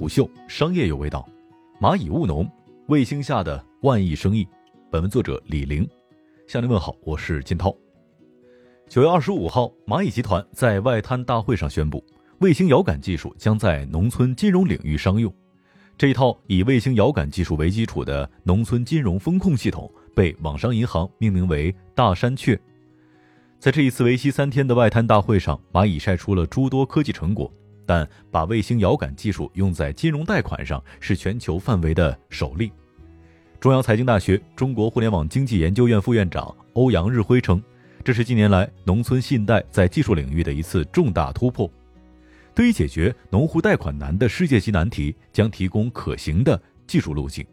虎嗅商业有味道，蚂蚁务农，卫星下的万亿生意。本文作者李玲，向您问好，我是金涛。九月二十五号，蚂蚁集团在外滩大会上宣布，卫星遥感技术将在农村金融领域商用。这一套以卫星遥感技术为基础的农村金融风控系统，被网商银行命名为“大山雀”。在这一次为期三天的外滩大会上，蚂蚁晒出了诸多科技成果。但把卫星遥感技术用在金融贷款上是全球范围的首例。中央财经大学中国互联网经济研究院副院长欧阳日辉称，这是近年来农村信贷在技术领域的一次重大突破，对于解决农户贷款难的世界级难题，将提供可行的技术路径。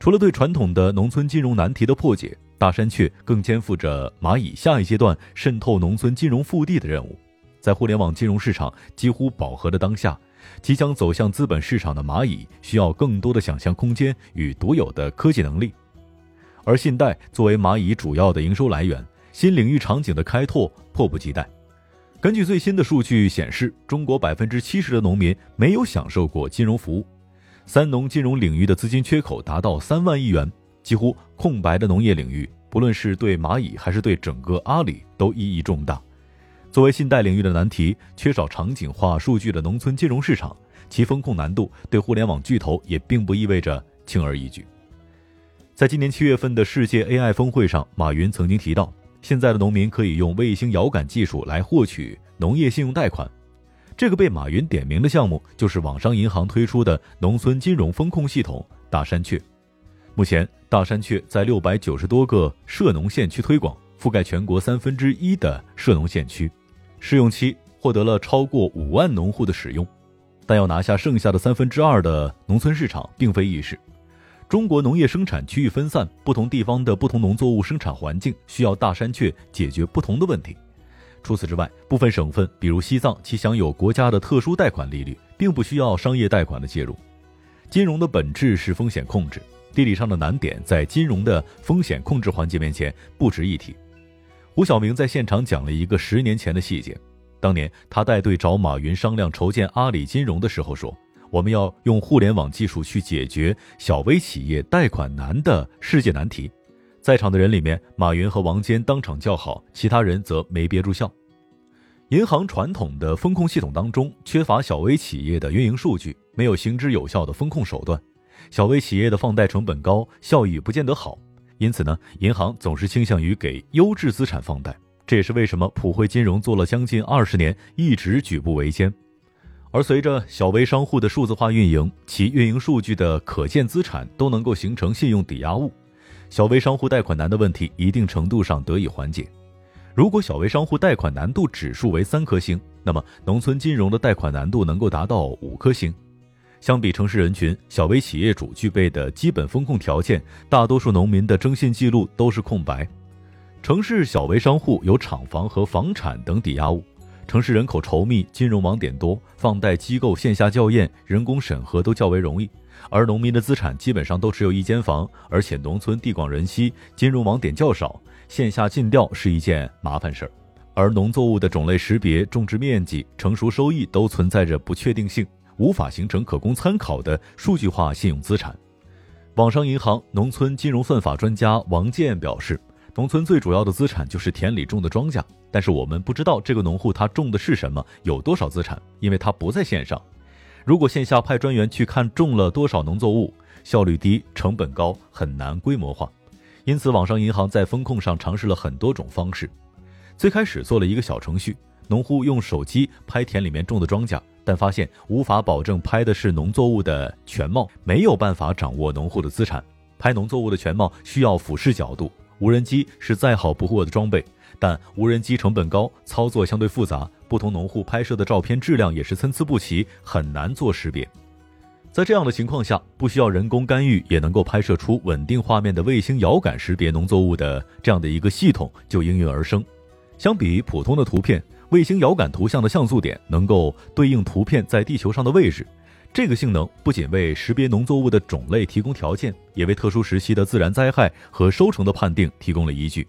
除了对传统的农村金融难题的破解，大山雀更肩负着蚂蚁下一阶段渗透农村金融腹地的任务。在互联网金融市场几乎饱和的当下，即将走向资本市场的蚂蚁需要更多的想象空间与独有的科技能力。而信贷作为蚂蚁主要的营收来源，新领域场景的开拓迫不及待。根据最新的数据显示，中国百分之七十的农民没有享受过金融服务，三农金融领域的资金缺口达到三万亿元，几乎空白的农业领域，不论是对蚂蚁还是对整个阿里都意义重大。作为信贷领域的难题，缺少场景化数据的农村金融市场，其风控难度对互联网巨头也并不意味着轻而易举。在今年七月份的世界 AI 峰会上，马云曾经提到，现在的农民可以用卫星遥感技术来获取农业信用贷款。这个被马云点名的项目，就是网商银行推出的农村金融风控系统“大山雀”。目前，大山雀在六百九十多个涉农县区推广，覆盖全国三分之一的涉农县区。试用期获得了超过五万农户的使用，但要拿下剩下的三分之二的农村市场并非易事。中国农业生产区域分散，不同地方的不同农作物生产环境需要大山雀解决不同的问题。除此之外，部分省份，比如西藏，其享有国家的特殊贷款利率，并不需要商业贷款的介入。金融的本质是风险控制，地理上的难点在金融的风险控制环节面前不值一提。胡晓明在现场讲了一个十年前的细节。当年他带队找马云商量筹建阿里金融的时候说：“我们要用互联网技术去解决小微企业贷款难的世界难题。”在场的人里面，马云和王坚当场叫好，其他人则没憋住笑。银行传统的风控系统当中缺乏小微企业的运营数据，没有行之有效的风控手段，小微企业的放贷成本高，效益不见得好。因此呢，银行总是倾向于给优质资产放贷，这也是为什么普惠金融做了将近二十年，一直举步维艰。而随着小微商户的数字化运营，其运营数据的可见资产都能够形成信用抵押物，小微商户贷款难的问题一定程度上得以缓解。如果小微商户贷款难度指数为三颗星，那么农村金融的贷款难度能够达到五颗星。相比城市人群，小微企业主具备的基本风控条件，大多数农民的征信记录都是空白。城市小微商户有厂房和房产等抵押物，城市人口稠密，金融网点多，放贷机构线下校验、人工审核都较为容易。而农民的资产基本上都只有一间房，而且农村地广人稀，金融网点较少，线下尽调是一件麻烦事儿。而农作物的种类识别、种植面积、成熟收益都存在着不确定性。无法形成可供参考的数据化信用资产。网商银行农村金融算法专家王健表示，农村最主要的资产就是田里种的庄稼，但是我们不知道这个农户他种的是什么，有多少资产，因为他不在线上。如果线下派专员去看种了多少农作物，效率低，成本高，很难规模化。因此，网商银行在风控上尝试了很多种方式。最开始做了一个小程序，农户用手机拍田里面种的庄稼。但发现无法保证拍的是农作物的全貌，没有办法掌握农户的资产。拍农作物的全貌需要俯视角度，无人机是再好不过的装备，但无人机成本高，操作相对复杂，不同农户拍摄的照片质量也是参差不齐，很难做识别。在这样的情况下，不需要人工干预也能够拍摄出稳定画面的卫星遥感识别农作物的这样的一个系统就应运而生。相比普通的图片。卫星遥感图像的像素点能够对应图片在地球上的位置，这个性能不仅为识别农作物的种类提供条件，也为特殊时期的自然灾害和收成的判定提供了依据。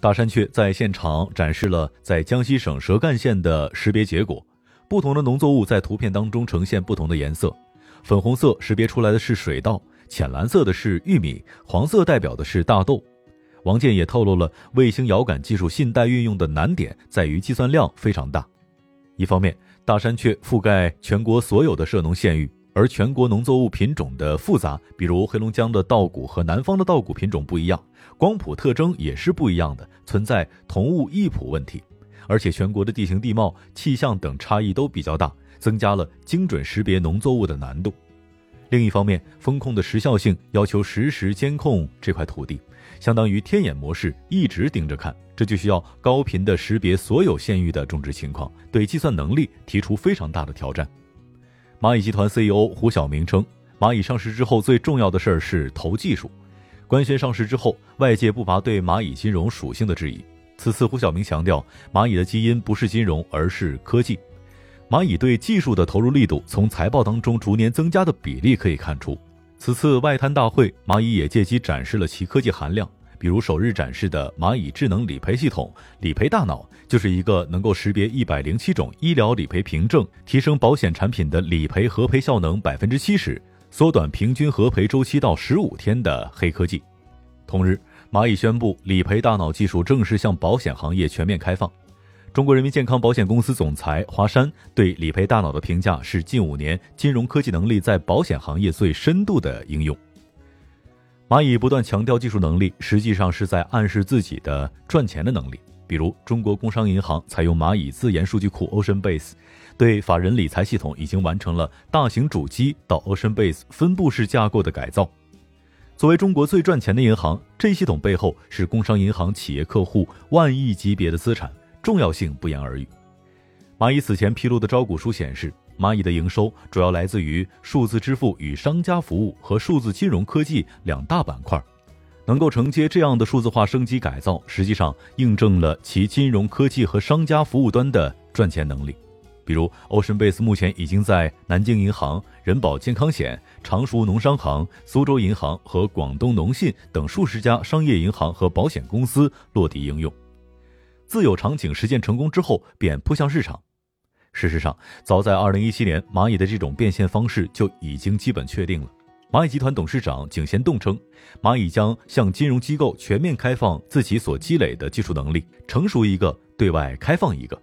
大山雀在现场展示了在江西省舌干县的识别结果，不同的农作物在图片当中呈现不同的颜色，粉红色识别出来的是水稻，浅蓝色的是玉米，黄色代表的是大豆。王健也透露了卫星遥感技术信贷运用的难点在于计算量非常大。一方面，大山雀覆盖全国所有的涉农县域，而全国农作物品种的复杂，比如黑龙江的稻谷和南方的稻谷品种不一样，光谱特征也是不一样的，存在同物异谱问题。而且全国的地形地貌、气象等差异都比较大，增加了精准识别农作物的难度。另一方面，风控的时效性要求实时监控这块土地，相当于天眼模式，一直盯着看。这就需要高频的识别所有县域的种植情况，对计算能力提出非常大的挑战。蚂蚁集团 CEO 胡晓明称，蚂蚁上市之后最重要的事儿是投技术。官宣上市之后，外界不乏对蚂蚁金融属性的质疑。此次胡晓明强调，蚂蚁的基因不是金融，而是科技。蚂蚁对技术的投入力度，从财报当中逐年增加的比例可以看出。此次外滩大会，蚂蚁也借机展示了其科技含量。比如首日展示的蚂蚁智能理赔系统“理赔大脑”，就是一个能够识别一百零七种医疗理赔凭证，提升保险产品的理赔核赔效能百分之七十，缩短平均核赔周期到十五天的黑科技。同日，蚂蚁宣布，理赔大脑技术正式向保险行业全面开放。中国人民健康保险公司总裁华山对理赔大脑的评价是近五年金融科技能力在保险行业最深度的应用。蚂蚁不断强调技术能力，实际上是在暗示自己的赚钱的能力。比如，中国工商银行采用蚂蚁自研数据库 OceanBase，对法人理财系统已经完成了大型主机到 OceanBase 分布式架构的改造。作为中国最赚钱的银行，这一系统背后是工商银行企业客户万亿级别的资产，重要性不言而喻。蚂蚁此前披露的招股书显示。蚂蚁的营收主要来自于数字支付与商家服务和数字金融科技两大板块，能够承接这样的数字化升级改造，实际上印证了其金融科技和商家服务端的赚钱能力。比如，OceanBase 目前已经在南京银行、人保健康险、常熟农商行、苏州银行和广东农信等数十家商业银行和保险公司落地应用。自有场景实践成功之后，便扑向市场。事实上，早在2017年，蚂蚁的这种变现方式就已经基本确定了。蚂蚁集团董事长井贤栋称，蚂蚁将向金融机构全面开放自己所积累的技术能力，成熟一个对外开放一个。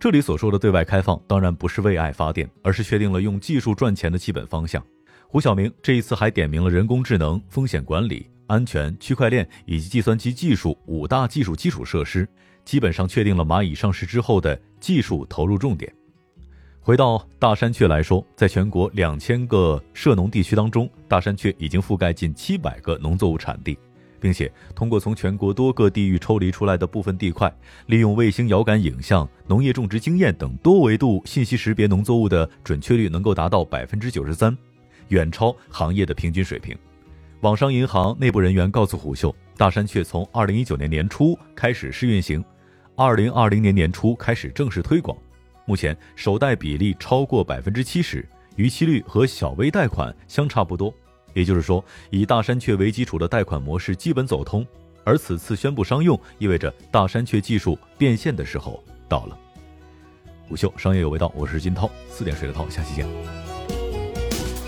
这里所说的对外开放，当然不是为爱发电，而是确定了用技术赚钱的基本方向。胡晓明这一次还点明了人工智能、风险管理、安全、区块链以及计算机技术五大技术基础设施。基本上确定了蚂蚁上市之后的技术投入重点。回到大山雀来说，在全国两千个涉农地区当中，大山雀已经覆盖近七百个农作物产地，并且通过从全国多个地域抽离出来的部分地块，利用卫星遥感影像、农业种植经验等多维度信息识别农作物的准确率能够达到百分之九十三，远超行业的平均水平。网商银行内部人员告诉虎嗅，大山雀从二零一九年年初开始试运行。二零二零年年初开始正式推广，目前首贷比例超过百分之七十，逾期率和小微贷款相差不多。也就是说，以大山雀为基础的贷款模式基本走通。而此次宣布商用，意味着大山雀技术变现的时候到了。午休商业有味道，我是金涛，四点水的涛，下期见。